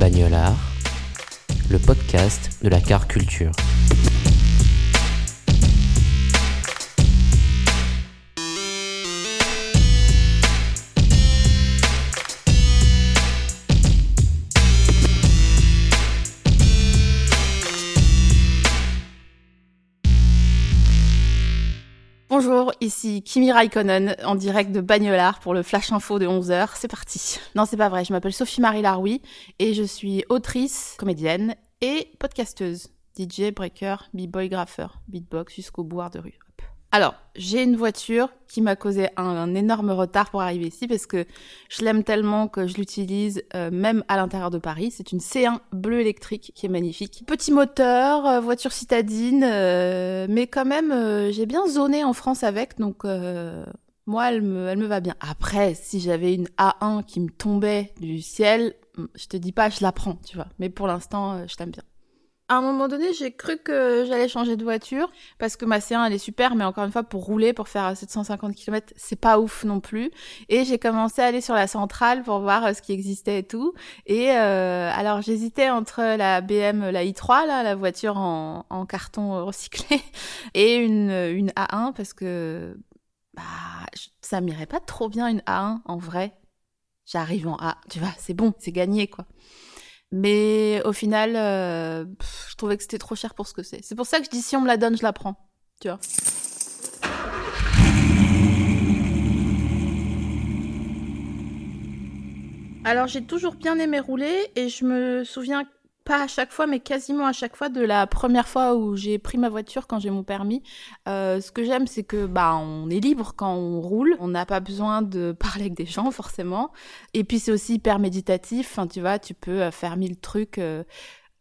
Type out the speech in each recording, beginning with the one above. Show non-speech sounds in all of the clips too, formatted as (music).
Bagnolard, le podcast de la car culture. Bonjour, ici Kimi Raikkonen en direct de Bagnolard pour le Flash Info de 11h. C'est parti. Non, c'est pas vrai, je m'appelle Sophie-Marie Laroui et je suis autrice, comédienne et podcasteuse. DJ, breaker, b-boy, graffeur, beatbox jusqu'au boire de rue. Alors, j'ai une voiture qui m'a causé un, énorme retard pour arriver ici parce que je l'aime tellement que je l'utilise euh, même à l'intérieur de Paris. C'est une C1 bleu électrique qui est magnifique. Petit moteur, euh, voiture citadine, euh, mais quand même j'ai bien zoné en France avec, donc moi elle me, elle me va bien. Après, si j'avais une A1 qui me tombait du ciel, je te dis pas je la prends, tu vois. Mais pour l'instant, je t'aime bien. À un moment donné, j'ai cru que j'allais changer de voiture parce que ma C1 elle est super, mais encore une fois pour rouler, pour faire 750 km, c'est pas ouf non plus. Et j'ai commencé à aller sur la centrale pour voir euh, ce qui existait et tout. Et euh, alors j'hésitais entre la BM, la i3 là, la voiture en, carton recyclé, (laughs) et une une A1 parce que bah ça m'irait pas trop bien une A1 en vrai. J'arrive en A, tu vois, c'est bon, c'est gagné quoi. Mais au final, euh, je trouvais que c'était trop cher pour ce que c'est. C'est pour ça que je dis si on me la donne, je la prends. Tu vois. Alors j'ai toujours bien aimé rouler et je me souviens pas à chaque fois, mais quasiment à chaque fois de la première fois où j'ai pris ma voiture quand j'ai mon permis. Euh, ce que j'aime, c'est que bah on est libre quand on roule, on n'a pas besoin de (laughs) parler avec des gens forcément. Et puis c'est aussi hyper méditatif. Tu vois, tu peux euh, faire mille trucs. euh.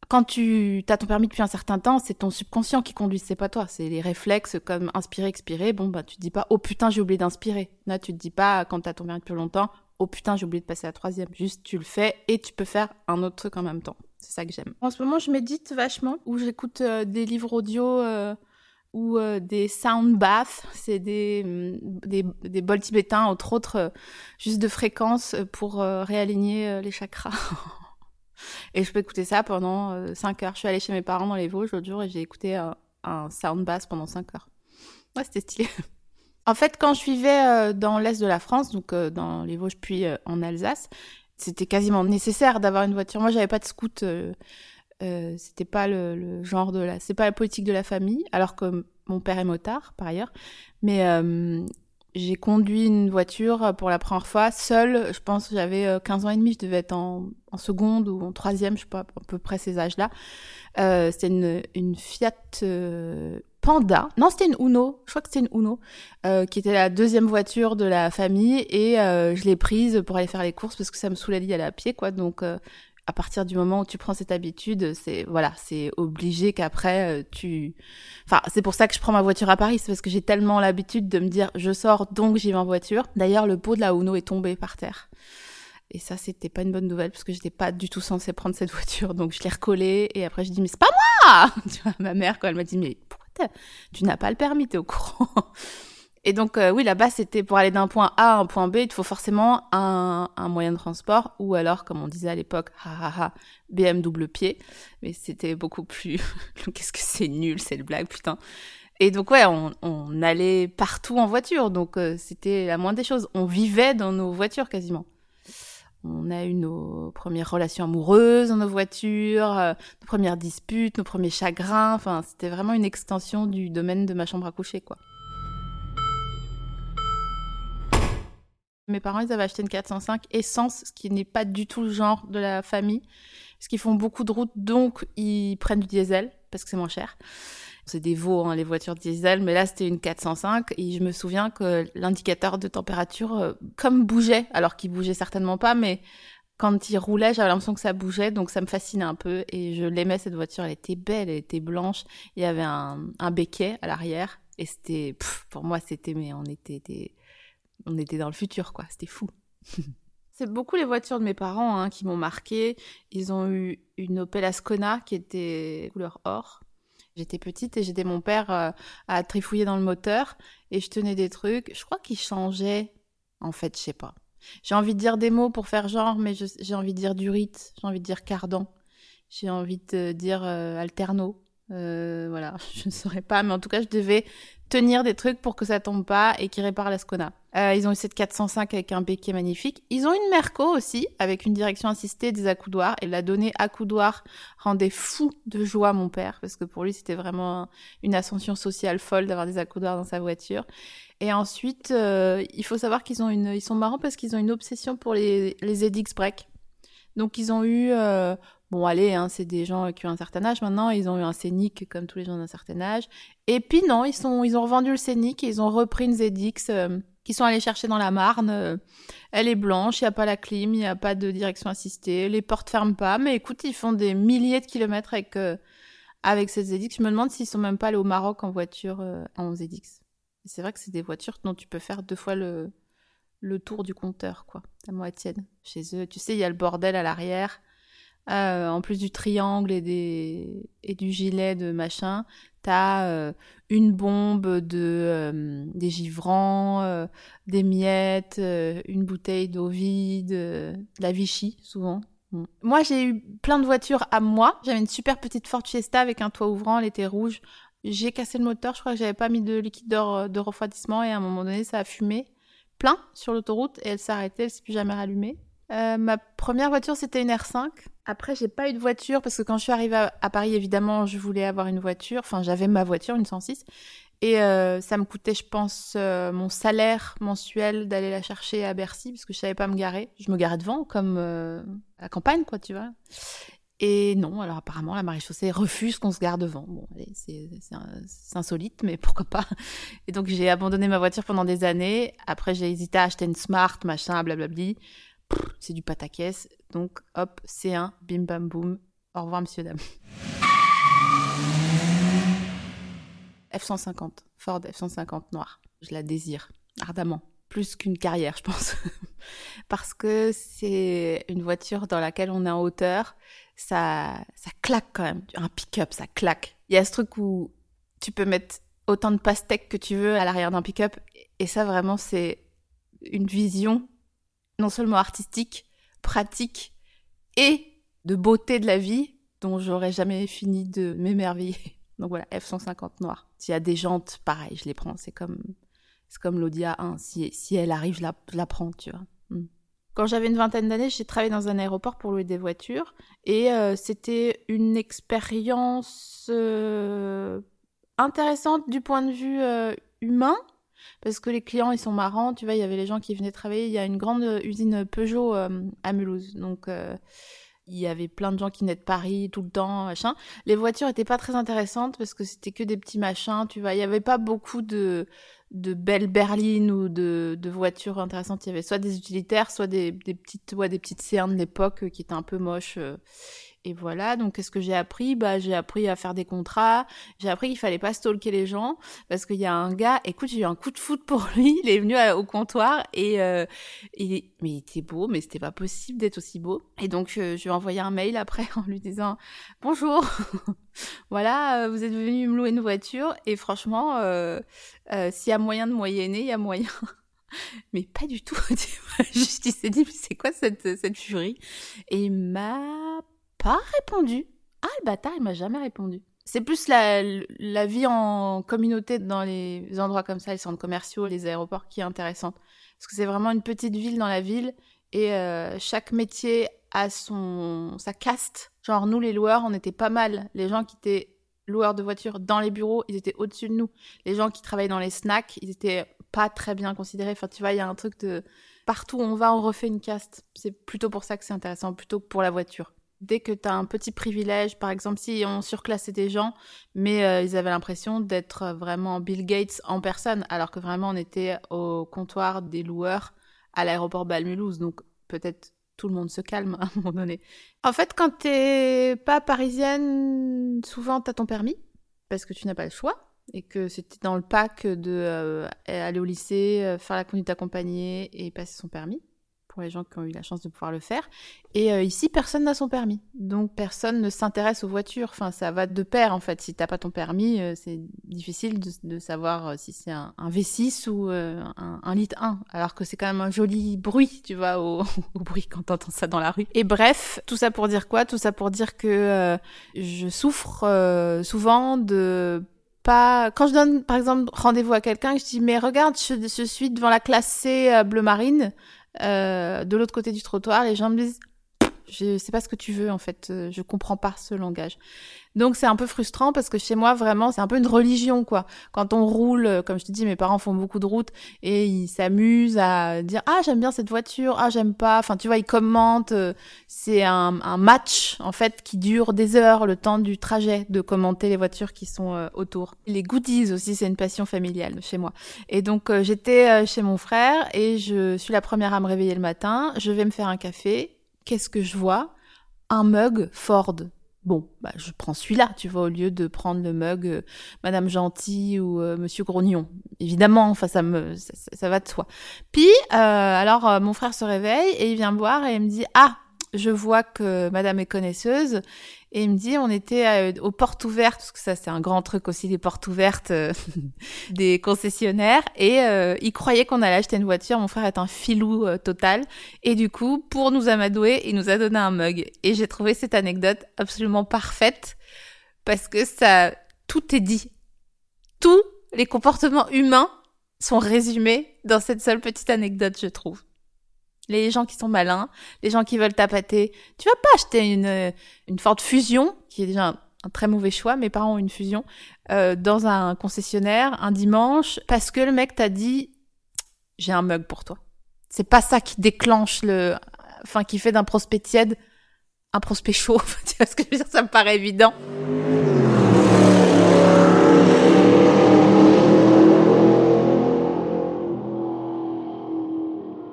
Quand tu as ton permis depuis un certain temps, c'est ton subconscient qui conduit, c'est pas toi. C'est les réflexes comme inspirer, expirer. Bon, bah tu te dis pas, oh putain, j'ai oublié d'inspirer. Là, tu te dis pas, quand t'as ton permis depuis longtemps, oh putain, j'ai oublié de passer à la troisième. Juste, tu le fais et tu peux faire un autre truc en même temps. C'est ça que j'aime. En ce moment, je médite vachement, où j'écoute euh, des livres audio euh, ou euh, des sound baths. C'est des, hum, des, des bols tibétains, entre autres, juste de fréquence pour réaligner les chakras. (laughs) et je peux écouter ça pendant 5 heures. Je suis allée chez mes parents dans les Vosges l'autre jour et j'ai écouté un, un sound bath pendant 5 heures. Ouais, c'était stylé. (laughs) En fait, quand je vivais dans l'est de la France, donc dans les Vosges puis en Alsace, c'était quasiment nécessaire d'avoir une voiture. Moi, j'avais pas de scout. euh, euh, c'était pas le, le genre de la, c'est pas la politique de la famille. Alors que mon père est motard par ailleurs, mais euh, j'ai conduit une voiture pour la première fois seule. Je pense que j'avais euh, 15 ans et demi. Je devais être en, en seconde ou en troisième, je sais pas, à peu près ces âges-là. Euh, c'était une, une Fiat euh, Panda. Non, c'était une Uno. Je crois que c'était une Uno, euh, qui était la deuxième voiture de la famille. Et euh, je l'ai prise pour aller faire les courses parce que ça me saoulait d'y aller à pied, quoi. Donc, euh, à partir du moment où tu prends cette habitude, c'est voilà, c'est obligé qu'après tu. Enfin, c'est pour ça que je prends ma voiture à Paris, c'est parce que j'ai tellement l'habitude de me dire je sors donc j'y vais en voiture. D'ailleurs, le pot de la Uno est tombé par terre. Et ça, c'était pas une bonne nouvelle parce que j'étais pas du tout censée prendre cette (laughs) voiture. Donc je l'ai recollée et après je dis mais c'est pas moi (laughs) Tu vois, ma mère quand elle m'a dit mais tu n'as pas le permis, t'es au courant (laughs) Et donc euh, oui, là-bas c'était pour aller d'un point A à un point B, il te faut forcément un, un moyen de transport ou alors comme on disait à l'époque, ha ha ha, BM double pied. Mais c'était beaucoup plus. (laughs) Qu'est-ce que c'est nul cette blague, putain. Et donc ouais, on, on allait partout en voiture, donc euh, c'était la moindre des choses. On vivait dans nos voitures quasiment. On a eu nos premières relations amoureuses dans nos voitures, euh, nos premières disputes, nos premiers chagrins. Enfin, c'était vraiment une extension du domaine de ma chambre à coucher, quoi. Mes parents, ils avaient acheté une 405 essence, ce qui n'est pas du tout le genre de la famille. parce qu'ils font beaucoup de routes, donc ils prennent du diesel parce que c'est moins cher. C'est des veaux, hein, les voitures diesel, mais là c'était une 405 et je me souviens que l'indicateur de température, euh, comme bougeait, alors qu'il bougeait certainement pas, mais quand il roulait, j'avais l'impression que ça bougeait, donc ça me fascinait un peu et je l'aimais cette voiture. Elle était belle, elle était blanche. Il y avait un, un béquet à l'arrière et c'était, pour moi, c'était, mais on était, on était dans le futur, quoi. C'était fou. (laughs) C'est beaucoup les voitures de mes parents hein, qui m'ont marqué. Ils ont eu une Opel Ascona qui était couleur or. J'étais petite et j'étais mon père euh, à trifouiller dans le moteur et je tenais des trucs. Je crois qu'ils changeaient. En fait, je sais pas. J'ai envie de dire des mots pour faire genre, mais j'ai envie de dire Durit, j'ai envie de dire cardan, j'ai envie de dire euh, alterno. Euh, voilà, (laughs) je ne saurais pas, mais en tout cas, je devais tenir des trucs pour que ça tombe pas et qu'ils réparent la Skona. Euh, ils ont eu cette 405 avec un béquet magnifique. Ils ont une Merco aussi, avec une direction assistée des accoudoirs. Et la donnée accoudoir rendait fou de joie mon père, parce que pour lui, c'était vraiment une ascension sociale folle d'avoir des accoudoirs dans sa voiture. Et ensuite, euh, il faut savoir qu'ils ont une, ils sont marrants parce qu'ils ont une obsession pour les, les EDX break. Donc ils ont eu, euh, bon allez, hein, c'est des gens qui ont un certain âge maintenant, ils ont eu un Scénic comme tous les gens d'un certain âge. Et puis non, ils sont, ils ont revendu le Scénic et ils ont repris une ZX euh, sont allés chercher dans la Marne. elle est blanche, il n'y a pas la clim, il n'y a pas de direction assistée, les portes ferment pas. Mais écoute, ils font des milliers de kilomètres avec avec cette ZX. Je me demande s'ils sont même pas allés au Maroc en voiture en ZX. C'est vrai que c'est des voitures dont tu peux faire deux fois le, le tour du compteur, quoi, à moitié. Chez eux, tu sais, il y a le bordel à l'arrière. Euh, en plus du triangle et, du gilet de machin, t'as euh, une bombe de euh, des givrants, des miettes, une bouteille d'eau vide, de la Vichy souvent. Mm. Moi, j'ai eu plein de voitures à moi. J'avais une super petite Ford Fiesta avec un toit ouvrant, elle était rouge. J'ai cassé le moteur, je crois que j'avais pas mis de liquide de refroidissement et à un moment donné ça a fumé plein sur l'autoroute et elle s'est arrêtée, elle s'est plus jamais rallumée. Euh, ma première voiture c'était une R5. Après j'ai pas eu de voiture parce que quand je suis arrivée à, Paris évidemment je voulais avoir une voiture. Enfin j'avais ma voiture une 106 et euh, ça me coûtait je pense euh, mon salaire mensuel d'aller la chercher à Bercy parce que je savais pas me garer. Je me garais devant comme à la campagne quoi tu vois. Et non, alors apparemment, la maréchaussée refuse qu'on se garde devant. Bon, c'est insolite, mais (laughs) pourquoi pas. Et donc, j'ai abandonné ma voiture pendant des années. Après, j'ai hésité à acheter une Smart, machin, blablabli. C'est du pataquès. Donc, hop, C1, bim bam boum. Au revoir, monsieur, dame. F-150, Ford F-150 noir. Je la désire ardemment plus qu'une carrière, je pense. (laughs) Parce que c'est une voiture dans laquelle on est en hauteur. Ça, ça claque quand même. Un pick-up, ça claque. Il y a ce truc où tu peux mettre autant de pastèques que tu veux à l'arrière d'un pick-up. Et ça, vraiment, c'est une vision non seulement artistique, pratique et de beauté de la vie dont j'aurais jamais fini de m'émerveiller. (laughs) Donc voilà, F-150 noir. S'il y a des jantes, pareil, je les prends. C'est comme c'est comme l'Audi A1. Si, si elle arrive, je la, prends, tu vois. Hmm. Quand j'avais une vingtaine d'années, j'ai travaillé dans un aéroport pour louer des voitures. Et euh, c'était une expérience euh, intéressante du point de vue euh, humain. Parce que les clients, ils sont marrants. Tu vois, il y avait les gens qui venaient travailler. Il y a une grande usine Peugeot à Mulhouse. Donc, il y avait plein de gens qui venaient de Paris tout le temps, machin. Les voitures étaient pas très intéressantes parce que c'était que des petits machins, tu vois. Il y avait pas beaucoup de de belles berlines ou de, voitures intéressantes. Il y avait soit des utilitaires, soit des, petites, ouais, des petites cernes de l'époque euh, qui étaient un peu moches. Euh, et voilà, donc qu'est-ce que j'ai appris? Bah j'ai appris à faire des contrats, j'ai appris qu'il fallait pas stalker les gens parce qu'il y a un gars, écoute, j'ai eu un coup de foot pour (laughs) lui, il est venu au comptoir et euh, il mais il était beau, mais c'était pas possible d'être aussi beau. Et donc je, lui ai envoyé un mail après (laughs) en lui disant "Bonjour. (laughs) voilà, euh, vous êtes venu me louer une voiture et franchement euh, euh s'il y a moyen de moyenner, il y a moyen." mais pas du tout. Juste, il s'est dit, c'est quoi cette, cette furie? Et il m'a pas répondu. Ah, le bâtard, il m'a jamais répondu. C'est plus la, la, vie en communauté dans les endroits comme ça, les centres commerciaux, les aéroports, qui est intéressante. Parce que c'est vraiment une petite ville dans la ville et euh, chaque métier a son sa caste. Genre nous les loueurs, on était pas mal. Les gens qui étaient loueurs de voitures dans les bureaux, ils étaient au-dessus de nous. Les gens qui travaillaient dans les snacks, ils étaient pas très bien considérés. Enfin, tu vois, il y a un truc de partout où on va, on refait une caste. C'est plutôt pour ça que c'est intéressant, plutôt que pour la voiture. Dès que tu as un petit privilège, par exemple si on surclassait des gens, mais euh, ils avaient l'impression d'être vraiment Bill Gates en personne, alors que vraiment on était au comptoir des loueurs à l'aéroport Balmulhouse, donc peut-être tout le monde se calme (laughs) à un moment donné. En fait, quand t'es pas parisienne, souvent t'as ton permis, parce que tu n'as pas le choix, et que c'était dans le pack de euh, aller au lycée, euh, faire la conduite accompagnée et passer son permis les gens qui ont eu la chance de pouvoir le faire. Et euh, ici, personne n'a son permis. Donc, personne ne s'intéresse aux voitures. Enfin, ça va de pair, en fait. Si t'as pas ton permis, euh, c'est difficile de, savoir euh, si c'est un, V6 ou un, un, litre 1. Alors que c'est quand même un joli bruit, tu vois, au, (laughs) au bruit quand t'entends ça dans la rue. Et bref, tout ça pour dire quoi? Tout ça pour dire que je souffre souvent de pas quand je donne par exemple rendez-vous à quelqu'un je dis mais regarde je, suis devant la classe C bleu marine euh, de l'autre côté du trottoir, les gens me disent je sais pas ce que tu veux en fait, euh, je comprends pas ce langage. Donc c'est un peu frustrant parce que chez moi vraiment c'est un peu une religion quoi. Quand on roule, euh, comme je te dis, mes parents font beaucoup de routes et ils s'amusent à dire ah j'aime bien cette voiture, ah j'aime pas. Enfin tu vois ils commentent. Euh, c'est un, un, match en fait qui dure des heures le temps du trajet de commenter les voitures qui sont autour. Les goodies aussi c'est une passion familiale chez moi. Et donc j'étais chez mon frère et je suis la première à me réveiller le matin. Je vais me faire un café. Qu'est-ce que je vois? Un mug Ford Bon, bah, je prends celui-là, tu vois, au lieu de prendre le mug euh, Madame Gentille ou euh, Monsieur Grognon. Évidemment, enfin, ça me, ça, va de soi. Puis, euh, alors, mon frère se réveille et il vient me voir et il me dit, ah, je vois que Madame est connaisseuse et il me dit, on était euh, aux portes ouvertes, parce que ça c'est un grand truc aussi, les portes ouvertes euh, (laughs) des concessionnaires. Et euh, il croyait qu'on allait acheter une voiture. Mon frère est un filou total. Et du coup, pour nous amadouer, il nous a donné un mug. Et j'ai trouvé cette anecdote absolument parfaite, parce que ça, tout est dit. Tous les comportements humains sont résumés dans cette seule petite anecdote, je trouve les gens qui sont malins, les gens qui veulent tapater. Tu vas pas acheter une, euh, une Ford Fusion, qui est déjà un, très mauvais choix, mes parents ont une Fusion, euh, dans un concessionnaire un dimanche, parce que le mec t'a dit j'ai un mug pour toi. C'est pas ça qui déclenche le, enfin qui fait d'un prospect tiède un prospect chaud. (laughs) tu vois ce que je veux dire? Ça me paraît évident.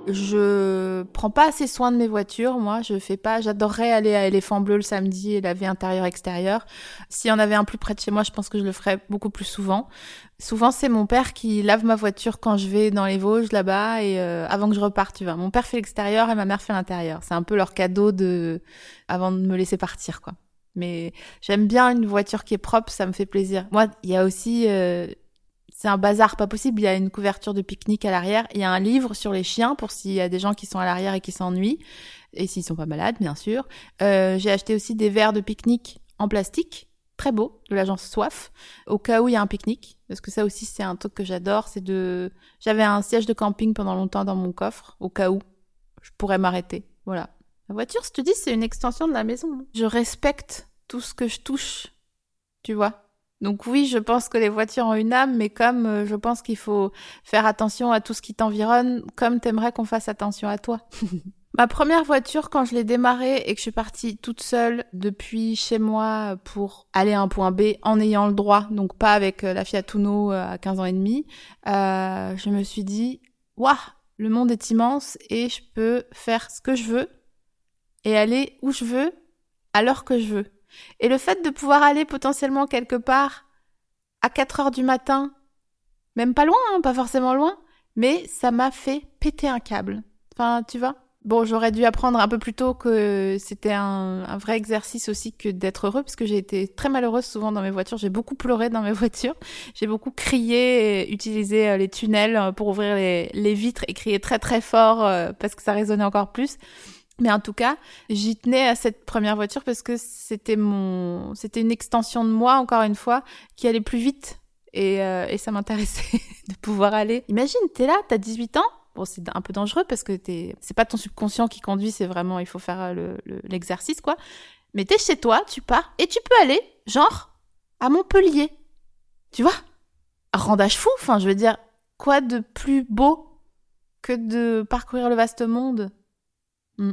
Je prends pas assez soin de mes voitures, moi. Je fais pas. J'adorerais aller à Éléphant Bleu le samedi et laver intérieur-extérieur. S'il y en avait un plus près de chez moi, je pense que je le ferais beaucoup plus souvent. Souvent, c'est mon père qui lave ma voiture quand je vais dans les Vosges là-bas et euh, avant que je reparte, tu vois. Mon père fait l'extérieur et ma mère fait l'intérieur. C'est un peu leur cadeau de avant de me laisser partir, quoi. Mais j'aime bien une voiture qui est propre, ça me fait plaisir. Moi, il y a aussi euh, c'est un bazar pas possible. Il y a une couverture de pique-nique à l'arrière. Il y a un livre sur les chiens pour s'il y a des gens qui sont à l'arrière et qui s'ennuient. Et s'ils sont pas malades, bien sûr. Euh, j'ai acheté aussi des verres de pique-nique en plastique. Très beau, de l'agence Soif, au cas où il y a un pique-nique. Parce que ça aussi, c'est un truc que j'adore. C'est de, j'avais un siège de camping pendant longtemps dans mon coffre, au cas où je pourrais m'arrêter. Voilà. La voiture, je te dis, c'est une extension de la maison. Je respecte tout ce que je touche. Tu vois? Donc oui, je pense que les voitures ont une âme, mais comme euh, je pense qu'il faut faire attention à tout ce qui t'environne, comme t'aimerais qu'on fasse attention à toi. (laughs) Ma première voiture, quand je l'ai démarrée et que je suis partie toute seule depuis chez moi pour aller à un point B en ayant le droit, donc pas avec euh, la Fiat Uno euh, à 15 ans et demi, je me suis dit, waouh, le monde est immense et je peux faire ce que je veux et aller où je veux à l'heure que je veux. Et le fait de pouvoir aller potentiellement quelque part à 4 heures du matin, même pas loin, hein, pas forcément loin, mais ça m'a fait péter un câble. Enfin, tu vois Bon, j'aurais dû apprendre un peu plus tôt que c'était un, vrai exercice aussi que d'être heureux, parce que j'ai été très malheureuse souvent dans mes voitures. J'ai beaucoup pleuré dans mes (laughs) voitures. J'ai beaucoup crié utilisé euh, les tunnels euh, pour ouvrir les, les vitres et crier très très fort euh, parce que ça résonnait encore plus. Mais en tout cas, j'y tenais à cette première voiture parce que c'était mon, c'était une extension de moi, encore une fois, qui allait plus vite. Et, euh, et ça m'intéressait (laughs) de pouvoir aller. Imagine, t'es là, t'as 18 ans. Bon, c'est un peu dangereux parce que t'es, c'est pas ton subconscient qui conduit, c'est vraiment, il faut faire le, l'exercice, quoi. Mais t'es chez toi, tu pars, et tu peux aller, genre, à Montpellier. Tu vois? Rendage fou, enfin, je veux dire, quoi de plus beau que de parcourir le vaste monde? Hmm.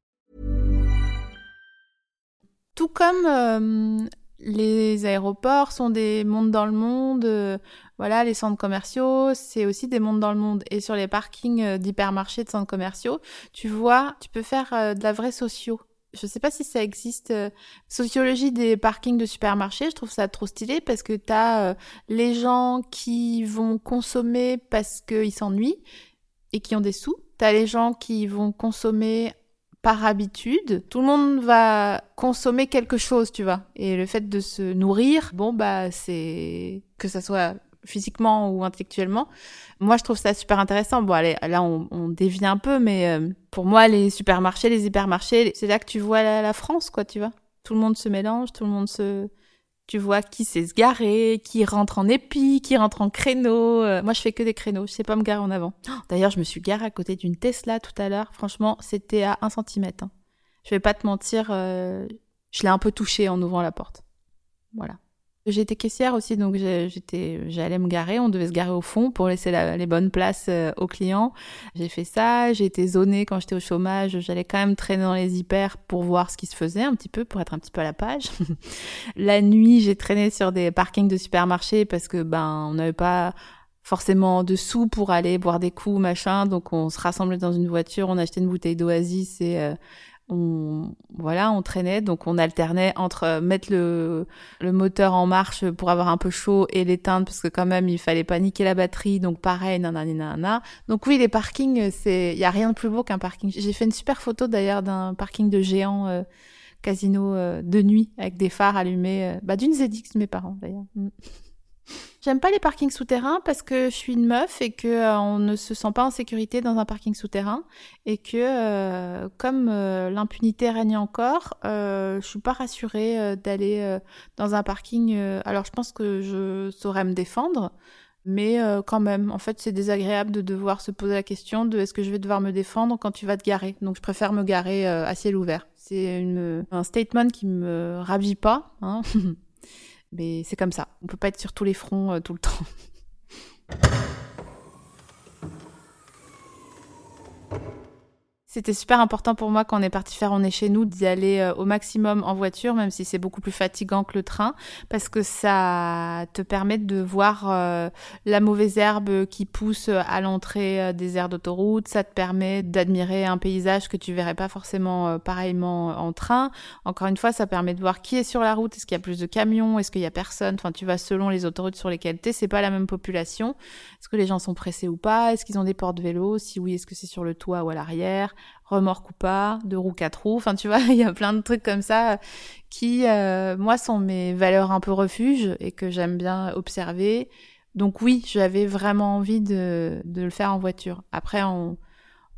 Tout comme euh, les aéroports sont des mondes dans le monde, euh, voilà, les centres commerciaux, c'est aussi des mondes dans le monde. Et sur les parkings euh, d'hypermarchés, de centres commerciaux, tu vois, tu peux faire de la vraie socio. Je sais pas si ça existe. sociologie des parkings de supermarchés, je trouve ça trop stylé parce que t'as les gens qui vont consommer parce qu'ils s'ennuient et qui ont des sous. T'as les gens qui vont consommer par habitude. Tout le monde va consommer quelque chose, tu vois. Et le fait de se nourrir, bon, bah, c'est que ça soit physiquement ou intellectuellement. Moi, je trouve ça super intéressant. Bon, allez, là, on, on dévie un peu, mais euh, pour moi, les supermarchés, les hypermarchés, c'est là que tu vois la, la France, quoi, tu vois. Tout le monde se mélange, tout le monde se... Tu vois qui sait se garer, qui rentre en épi, qui rentre en créneau. Euh, moi, je fais que des créneaux. Je sais pas me garer en avant. Oh, D'ailleurs, je me suis garée à côté d'une Tesla tout à l'heure. Franchement, c'était à un centimètre. hein. Je vais pas te mentir, euh, je l'ai un peu touché en ouvrant la porte. Voilà. J'étais caissière aussi, donc j'étais, j'allais me garer. On devait se garer au fond pour laisser la- les bonnes places euh, aux clients. J'ai fait ça. J'ai été zonée quand j'étais au chômage. J'allais quand même traîner dans les hyper pour voir ce qui se faisait un petit peu, pour être un petit peu à la page. (laughs) la nuit, j'ai traîné sur des parkings de supermarchés parce que ben on n'avait pas forcément de sous pour aller boire des coups, machin. Donc on se rassemblait dans une voiture, on achetait une bouteille d'oasis et euh, on voilà, on traînait. Donc on alternait entre euh, mettre le le moteur en marche pour avoir un peu chaud et l'éteindre parce que quand même il fallait pas niquer la batterie. Donc pareil, nanana, nanana. Donc oui, les parkings, c'est il y a rien de plus beau qu'un parking. J'ai fait une super photo d'ailleurs d'un parking de géant. euh, casino euh, de nuit avec des phares allumés, euh, bah, d'une ZX de mes parents d'ailleurs. J'aime pas les parkings souterrains parce que je suis une meuf et que euh, on ne se sent pas en sécurité dans un parking souterrain et que euh, comme euh, l'impunité règne encore, je suis pas rassurée d'aller dans un parking. alors je pense que je saurais me défendre, mais quand même, en fait, c'est désagréable de devoir se poser la question de est-ce que je vais devoir me défendre quand tu vas te garer. Donc je préfère me garer à ciel ouvert. C'est un statement qui me ravit pas, hein. (laughs) mais c'est comme ça. On peut pas être sur tous les fronts euh, tout le temps. (laughs) C'était super important pour moi quand on est parti faire On est chez nous d'y aller euh, au maximum en voiture, même si c'est beaucoup plus fatigant que le train, parce que ça te permet de voir euh, la mauvaise herbe qui pousse à l'entrée euh, des aires d'autoroute, ça te permet d'admirer un paysage que tu verrais pas forcément pareillement en train. Encore une fois, ça permet de voir qui est sur la route, est-ce qu'il y a plus de camions, est-ce qu'il y a personne, enfin tu vas selon les autoroutes sur lesquelles t'es, c'est pas la même population. Est-ce que les gens sont pressés ou pas? Est-ce qu'ils ont des portes vélo Si oui, est-ce que c'est sur le toit ou à l'arrière? Remorque ou pas, deux roues, quatre roues. Enfin, tu vois, (laughs) il y a plein de trucs comme ça qui, euh, moi, sont mes valeurs un peu refuge et que j'aime bien observer. Donc oui, j'avais vraiment envie de, de le faire en voiture. Après, on,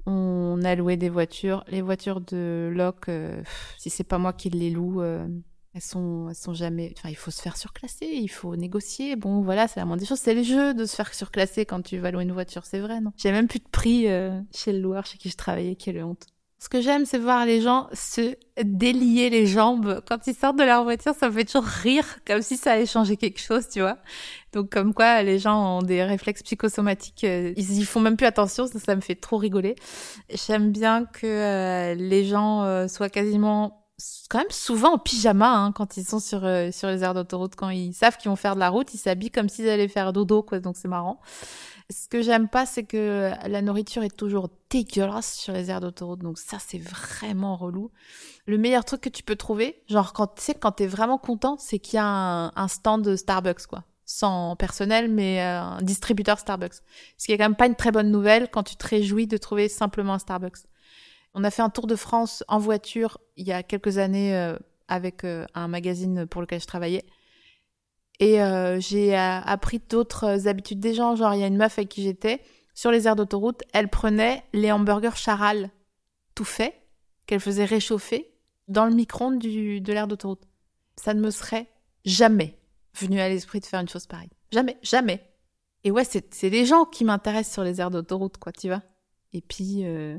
on a loué des voitures. Les voitures de loc, euh, si c'est pas moi qui les loue, euh, elles sont, elles sont jamais. Enfin, il faut se faire surclasser, il faut négocier. Bon, voilà, c'est la moindre des choses. C'est le jeu de se faire surclasser quand tu vas louer une voiture, c'est vrai, non? J'ai même plus de prix euh, chez le loueur chez qui je travaillais, quelle honte. Ce que j'aime, c'est voir les gens se délier les jambes quand ils sortent de leur voiture. Ça me fait toujours rire, comme si ça allait changer quelque chose, tu vois? Donc, comme quoi, les gens ont des réflexes psychosomatiques. euh, ils y font même plus attention. Ça, ça me fait trop rigoler. J'aime bien que euh, les gens soient quasiment quand même souvent en pyjama hein, quand ils sont sur, euh, sur les aires d'autoroute. Quand ils savent qu'ils vont faire de la route, ils s'habillent comme s'ils allaient faire dodo, quoi. Donc c'est marrant. Ce que j'aime pas, c'est que la nourriture est toujours dégueulasse sur les aires d'autoroute. Donc ça, c'est vraiment relou. Le meilleur truc que tu peux trouver, genre quand tu sais, quand t'es vraiment content, c'est qu'il y a un, stand de Starbucks, quoi sans personnel, mais euh, un distributeur Starbucks. Ce qui est quand même pas une très bonne nouvelle quand tu te réjouis de trouver simplement un Starbucks. On a fait un tour de France en voiture il y a quelques années euh, avec euh, un magazine pour lequel je travaillais. Et j'ai appris d'autres habitudes des gens. Genre, il y a une meuf avec qui j'étais, sur les aires d'autoroute, elle prenait les hamburgers charal tout fait, qu'elle faisait réchauffer dans le micro-ondes de l'aire d'autoroute. Ça ne me serait jamais venu à l'esprit de faire une chose pareille. Jamais, jamais. Et ouais, c'est les gens qui m'intéressent sur les aires d'autoroute, quoi, tu vois. Et puis, euh,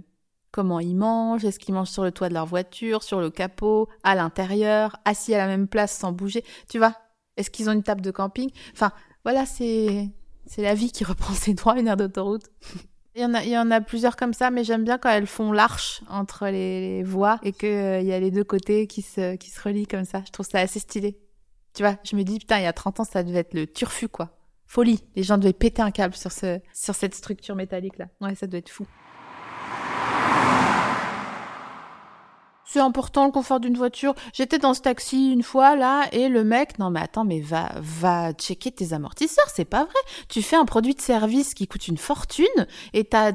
comment ils mangent, est-ce qu'ils mangent sur le toit de leur voiture, sur le capot, à l'intérieur, assis à la même place sans bouger, tu vois? Est-ce qu'ils ont une table de camping? Enfin, voilà, c'est c'est la vie qui (laughs) reprend ses droits, une aire d'autoroute. Il y, en a, il y en a plusieurs comme ça, mais j'aime bien quand elles font l'arche entre les, voies et qu'il euh, y a les deux côtés qui se, qui se relient comme ça. Je trouve ça assez stylé. Tu vois, je me dis, putain, il y a 30 ans, ça devait être le turfu, quoi. Folie. Les gens devaient péter un câble sur, ce, sur cette structure métallique, là. Ouais, ça doit être fou. C'est important le confort d'une voiture. J'étais dans ce taxi une fois là et le mec, non mais attends, mais va va checker tes amortisseurs, c'est pas vrai. Tu fais un produit de service qui coûte une fortune et t'as,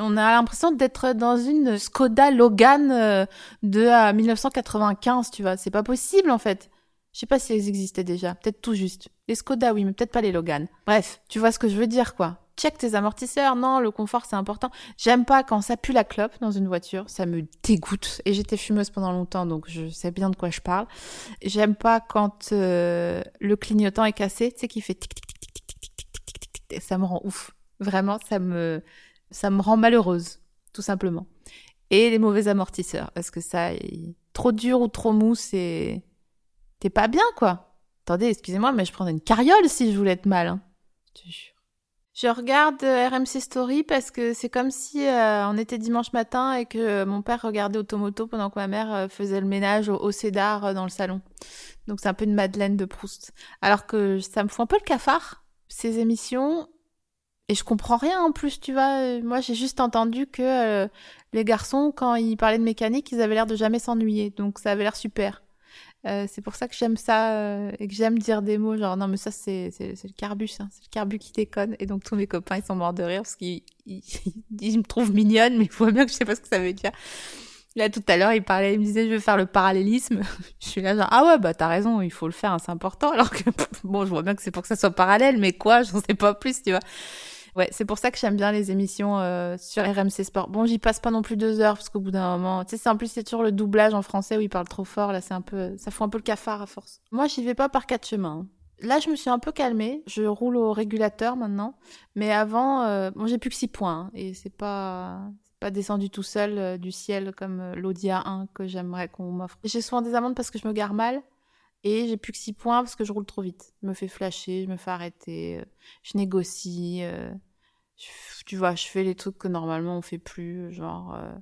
on a l'impression d'être dans une Skoda Logan euh, de 1995, tu vois. C'est pas possible en fait. Je sais pas si elles existaient déjà, peut-être tout juste. Les Skoda, oui, mais peut-être pas les Logan. Bref, tu vois ce que je veux dire, quoi. Check tes amortisseurs, non, le confort c'est important. J'aime pas quand ça pue la clope dans une voiture, ça me dégoûte. Et j'étais fumeuse pendant longtemps, donc je sais bien de quoi je parle. J'aime pas quand euh, le clignotant est cassé, tu sais, qui fait tic tic tic tic tic tic tic tic. Ça me rend ouf. Vraiment, ça me, ça me rend malheureuse, tout simplement. Et les mauvais amortisseurs, parce que ça, trop dur ou trop mou, c'est T'es pas bien, quoi. Attendez, excusez-moi, mais je prendrais une carriole si je voulais être mal. Hein. Je regarde euh, RMC Story parce que c'est comme si euh, on était dimanche matin et que mon père regardait Automoto pendant que ma mère euh, faisait le ménage au, au Cédar dans le salon. Donc c'est un peu une Madeleine de Proust. Alors que ça me fout un peu le cafard, ces émissions. Et je comprends rien en plus, tu vois. Moi, j'ai juste entendu que les garçons, quand ils parlaient de mécanique, ils avaient l'air de jamais s'ennuyer. Donc ça avait l'air super. Euh, c'est pour ça que j'aime ça euh, et que j'aime dire des mots genre non mais ça c'est le carbus hein, c'est le carbus qui déconne et donc tous mes copains ils sont morts de rire parce qu'ils ils, (laughs) ils, me trouvent mignonne mais il faut bien que je sais pas ce que ça veut dire. Là tout à l'heure il parlait il me disait je veux faire le parallélisme. (laughs) je suis là genre ah ouais bah t'as raison il faut le faire hein, c'est important alors que (laughs) bon je vois bien que c'est pour que ça soit parallèle mais quoi j'en sais pas plus tu vois. Ouais, c'est pour ça que j'aime bien les émissions euh, sur RMC Sport. Bon, j'y passe pas non plus deux heures parce qu'au bout d'un moment, tu sais, en plus c'est toujours le doublage en français où il parle trop fort. Là, c'est un peu, ça fout un peu le cafard à force. Moi, j'y vais pas par quatre chemins. Hein. Là, je me suis un peu calmée. Je roule au régulateur maintenant, mais avant, euh, bon, j'ai plus que six points hein, et c'est pas, pas descendu tout seul euh, du ciel comme l'Audi A1 que j'aimerais qu'on m'offre. J'ai souvent des amendes parce que je me gare mal. Et j'ai plus que 6 points parce que je roule trop vite. Je me fais flasher, je me fais arrêter, euh, je négocie. Euh, tu vois, je fais les trucs que normalement on fait plus. Genre, euh,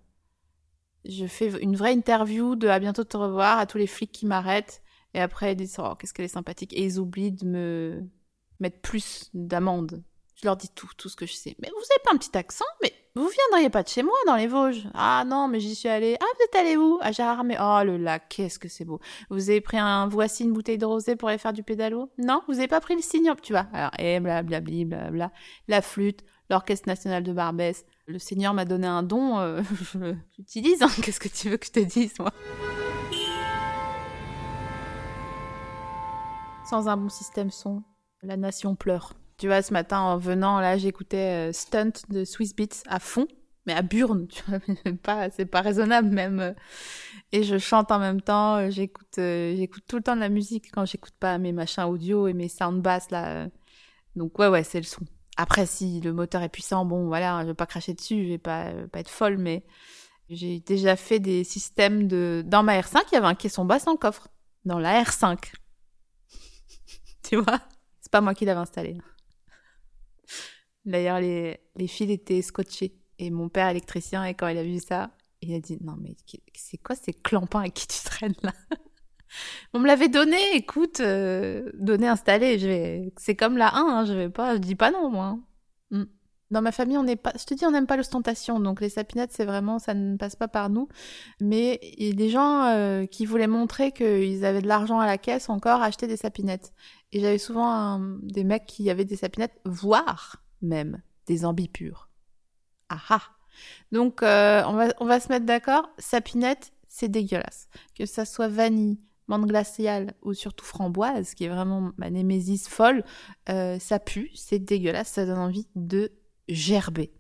je fais une vraie interview de à bientôt te revoir à tous les flics qui m'arrêtent. Et après, ils disent, oh, qu'est-ce qu'elle est sympathique. Et ils oublient de me mettre plus d'amende. Je leur dis tout, tout ce que je sais. Mais vous avez pas un petit accent Mais vous viendriez pas de chez moi dans les Vosges? Ah non, mais j'y suis allée. Ah, vous êtes allé où? À Gérardmer. Oh, le lac, qu'est-ce que c'est beau. Vous avez pris un voici une bouteille de rosé pour aller faire du pédalo? Non, vous avez pas pris le signal, tu vois. Alors, et blablabli, blabla. La flûte, l'orchestre national de Barbès. Le Seigneur m'a donné un don, euh, (laughs) je l'utilise. Hein. Qu'est-ce que tu veux que je te dise, moi? Sans un bon système son, la nation pleure. Tu vois, ce matin, en venant, là, j'écoutais euh, Stunt de Swiss Beats à fond, mais à burne, (laughs) tu vois, c'est pas raisonnable même. Et je chante en même temps, j'écoute, euh, j'écoute tout le temps de la musique quand j'écoute pas mes machins audio et mes sound bass, là. Donc, ouais, ouais, c'est le son. Après, si le moteur est puissant, bon, voilà, je vais pas cracher dessus, je vais pas, pas être folle, mais j'ai déjà fait des systèmes de, dans ma R5, il y avait un caisson basse le coffre. Dans la R5. (laughs) tu vois? C'est pas moi qui l'avais installé. D'ailleurs, les, fils étaient scotchés. Et mon père électricien, et quand il a vu ça, il a dit, non mais c'est quoi ces clampins avec qui tu traînes là (laughs) On me l'avait donné, écoute, euh, donné, installé. Vais... C'est comme la 1, hein, je vais pas, je dis pas non moi. Mm. Dans ma famille, on n'est pas, je te dis, on n'aime pas l'ostentation, donc les sapinettes, c'est vraiment, ça ne passe pas par nous. Mais il y a des gens euh, qui voulaient montrer qu'ils avaient de l'argent à la caisse encore, acheter des sapinettes. Et j'avais souvent des mecs qui avaient des sapinettes, voire même des ambipures. Ah ah Donc, euh, on, va, se mettre d'accord, sapinette, c'est dégueulasse. Que ça soit vanille, menthe glaciale ou surtout framboise, qui est vraiment ma némésis folle, euh, ça pue, c'est dégueulasse, ça donne envie de gerber.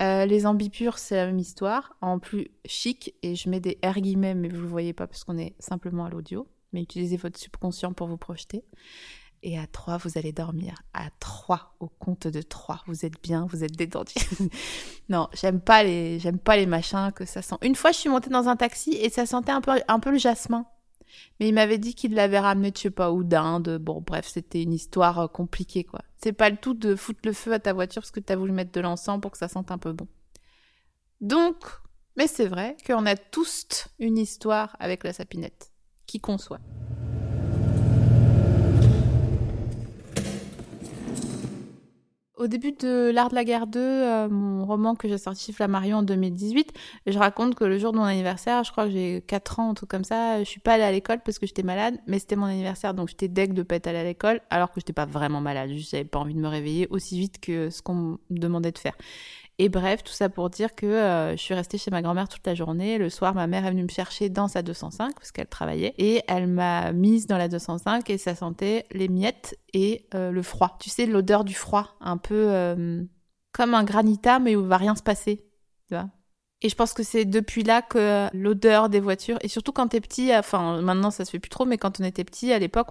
Euh, les ambipures, c'est la même histoire, en plus chic, et je mets des R guillemets, mais vous ne le voyez pas parce qu'on est simplement à l'audio, mais utilisez votre subconscient pour vous projeter. Et à 3, vous allez dormir. À 3, au compte de 3. Vous êtes bien, vous êtes détendu. (laughs) non, j'aime pas les, j'aime pas les machins que ça sent. Une fois, je suis montée dans un taxi et ça sentait un peu, un peu le jasmin. Mais il m'avait dit qu'il l'avait ramené de je sais pas où d'Inde. Bon, bref, c'était une histoire euh, compliquée, quoi. C'est pas le tout de foutre le feu à ta voiture parce que t'as voulu mettre de l'encens pour que ça sente un peu bon. Donc, mais c'est vrai qu'on a tous une histoire avec la sapinette. Qui conçoit. Au début de L'Art de la guerre 2, euh, mon roman que j'ai sorti Flammarion en 2018, je raconte que le jour de mon anniversaire, je crois que j'ai 4 ans, un truc comme ça, je suis pas allée à l'école parce que j'étais malade, mais c'était mon anniversaire, donc j'étais deg de pas allée à l'école, alors que j'étais pas vraiment malade, juste j'avais pas envie de me réveiller aussi vite que ce qu'on me demandait de faire. Et bref, tout ça pour dire que euh, je suis restée chez ma grand-mère toute la journée. Le soir, ma mère est venue me chercher dans sa 205 parce qu'elle travaillait et elle m'a mise dans la 205 et ça sentait les miettes et euh, le froid. Tu sais, l'odeur du froid, un peu euh, comme un granita mais où va rien se passer. Tu vois et je pense que c'est depuis là que l'odeur des voitures, et surtout quand t'es petit, enfin maintenant ça se fait plus trop, mais quand on était petit, à l'époque,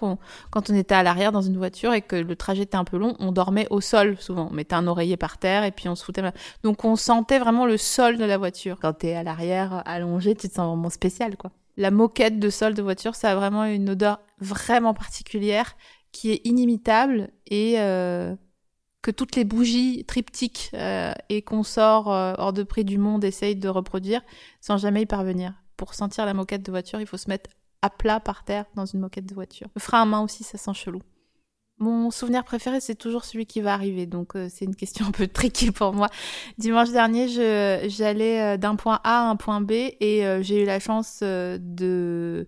quand on était à l'arrière dans une voiture et que le trajet était un peu long, on dormait au sol souvent. On mettait un oreiller par terre et puis on se foutait. Donc on sentait vraiment le sol de la voiture. Quand t'es à l'arrière allongé, tu te sens vraiment spécial quoi. La moquette de sol de voiture, ça a vraiment une odeur vraiment particulière qui est inimitable et euh, toutes les bougies triptyques euh, et qu'on sort euh, hors de prix du monde essayent de reproduire sans jamais y parvenir. Pour sentir la moquette de voiture, il faut se mettre à plat par terre dans une moquette de voiture. Le frein à main aussi, ça sent chelou. Mon souvenir préféré, c'est toujours celui qui va arriver, donc euh, c'est une question un peu (laughs) tricky pour moi. Dimanche dernier, j'allais d'un point A à un point B et j'ai eu la chance de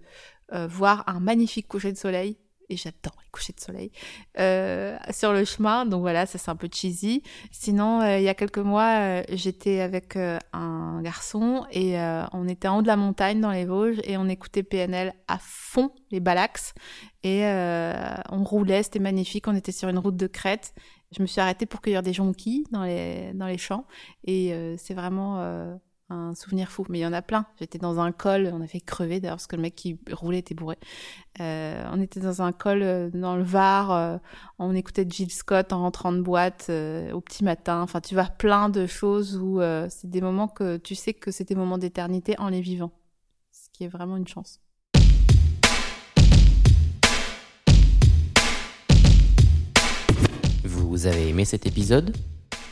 voir un magnifique coucher de soleil et j'adore les couchers de soleil euh, sur le chemin. Donc voilà, ça c'est un peu cheesy. Sinon, euh, il y a quelques mois, euh, j'étais avec un garçon et on était en haut de la montagne dans les Vosges et on écoutait PNL à fond, les balax. Et on roulait, c'était magnifique. On était sur une route de crête. Je me suis arrêtée pour cueillir des jonquilles dans les, dans les champs. Et c'est vraiment un souvenir fou. Mais il y en a plein. J'étais dans un col, on a fait crever d'ailleurs parce que le mec qui roulait était bourré. Euh, on était dans un col euh, dans le Var, euh, on écoutait Jill Scott en rentrant de boîte au petit matin. Enfin, tu vois plein de choses où c'est des moments que tu sais que c'est des moments d'éternité en les vivant. Ce qui est vraiment une chance. Vous avez aimé cet épisode?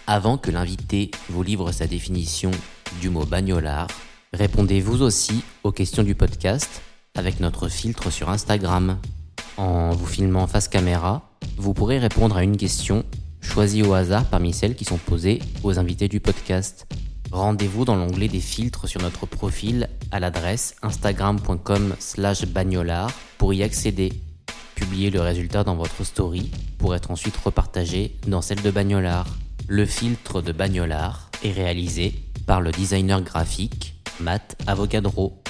Avant que l'invité vous livre sa définition du mot bagnolard, répondez vous aussi aux questions du podcast avec notre filtre sur Instagram. En vous filmant face caméra, vous pourrez répondre à une question choisie au hasard parmi celles qui sont posées aux invités du podcast. Rendez-vous dans l'onglet des filtres sur notre profil à l'adresse instagram.com slash bagnolard pour y accéder. Publiez le résultat dans votre story pour être ensuite repartagé dans celle de Bagnolard. Le filtre de Bagnolard est réalisé par le designer graphique Matt Avogadro.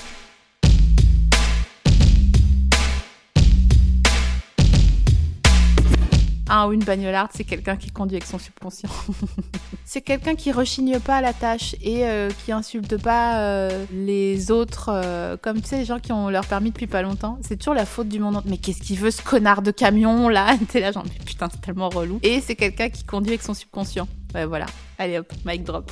Un ou une bagnolarde, c'est quelqu'un qui conduit avec son subconscient. (laughs) c'est quelqu'un qui rechigne pas à la tâche et euh, qui insulte pas euh, les autres, euh, comme tu sais, les gens qui ont leur permis depuis pas longtemps. C'est toujours la faute du monde. Mais qu'est-ce qu'il veut ce connard de camion là? (laughs) T'es là, genre, mais putain, c'est tellement relou. Et c'est quelqu'un qui conduit avec son subconscient. Ouais, voilà. Allez hop, mic drop.